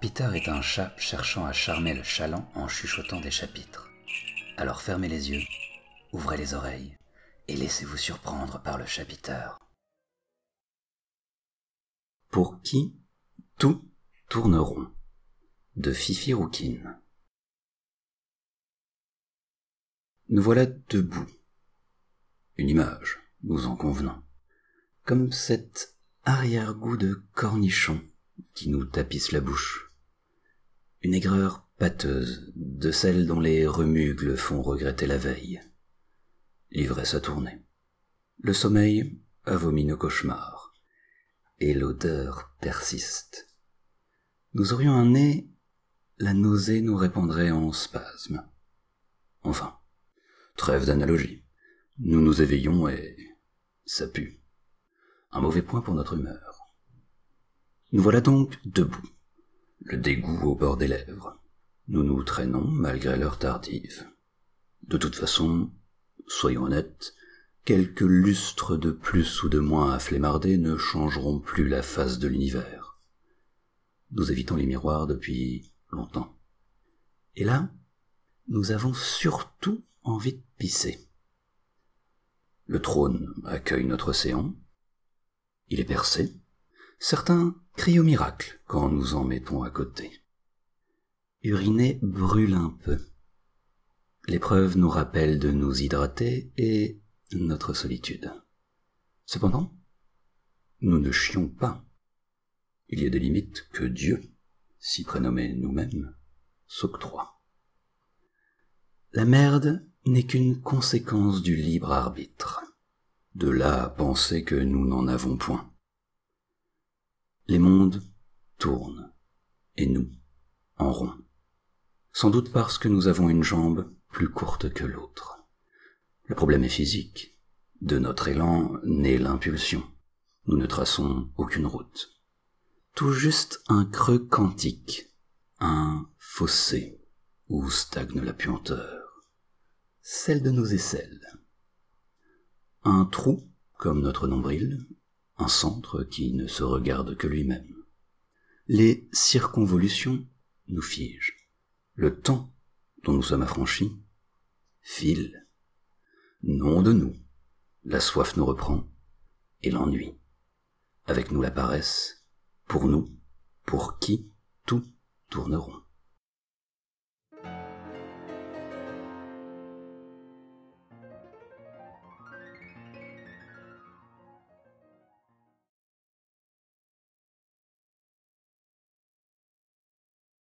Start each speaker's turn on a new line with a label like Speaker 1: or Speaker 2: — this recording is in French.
Speaker 1: Peter est un chat cherchant à charmer le chaland en chuchotant des chapitres. Alors fermez les yeux, ouvrez les oreilles et laissez-vous surprendre par le chapiteur. Pour qui tout tourne rond? De Fifi Rouquine. Nous voilà debout. Une image, nous en convenons. Comme cet arrière-goût de cornichon qui nous tapisse la bouche. Une aigreur pâteuse de celle dont les remugles font regretter la veille. L'ivresse a tourné. Le sommeil a vomi nos cauchemars. Et l'odeur persiste. Nous aurions un nez la nausée nous répondrait en spasmes. Enfin, trêve d'analogie. Nous nous éveillons et ça pue. Un mauvais point pour notre humeur. Nous voilà donc debout, le dégoût au bord des lèvres. Nous nous traînons malgré l'heure tardive. De toute façon, soyons honnêtes, quelques lustres de plus ou de moins à flémarder ne changeront plus la face de l'univers. Nous évitons les miroirs depuis longtemps. Et là, nous avons surtout envie de pisser. Le trône accueille notre océan. Il est percé. Certains crient au miracle quand nous en mettons à côté. Uriner brûle un peu. L'épreuve nous rappelle de nous hydrater et notre solitude. Cependant, nous ne chions pas. Il y a des limites que Dieu si prénommés nous-mêmes, s'octroie. La merde n'est qu'une conséquence du libre arbitre. De là à penser que nous n'en avons point. Les mondes tournent, et nous, en rond. Sans doute parce que nous avons une jambe plus courte que l'autre. Le problème est physique. De notre élan naît l'impulsion. Nous ne traçons aucune route tout juste un creux quantique, un fossé où stagne la puanteur, celle de nos aisselles. Un trou, comme notre nombril, un centre qui ne se regarde que lui-même. Les circonvolutions nous figent. Le temps dont nous sommes affranchis file. Non de nous. La soif nous reprend et l'ennui. Avec nous la paresse pour nous, pour qui tout tourneront.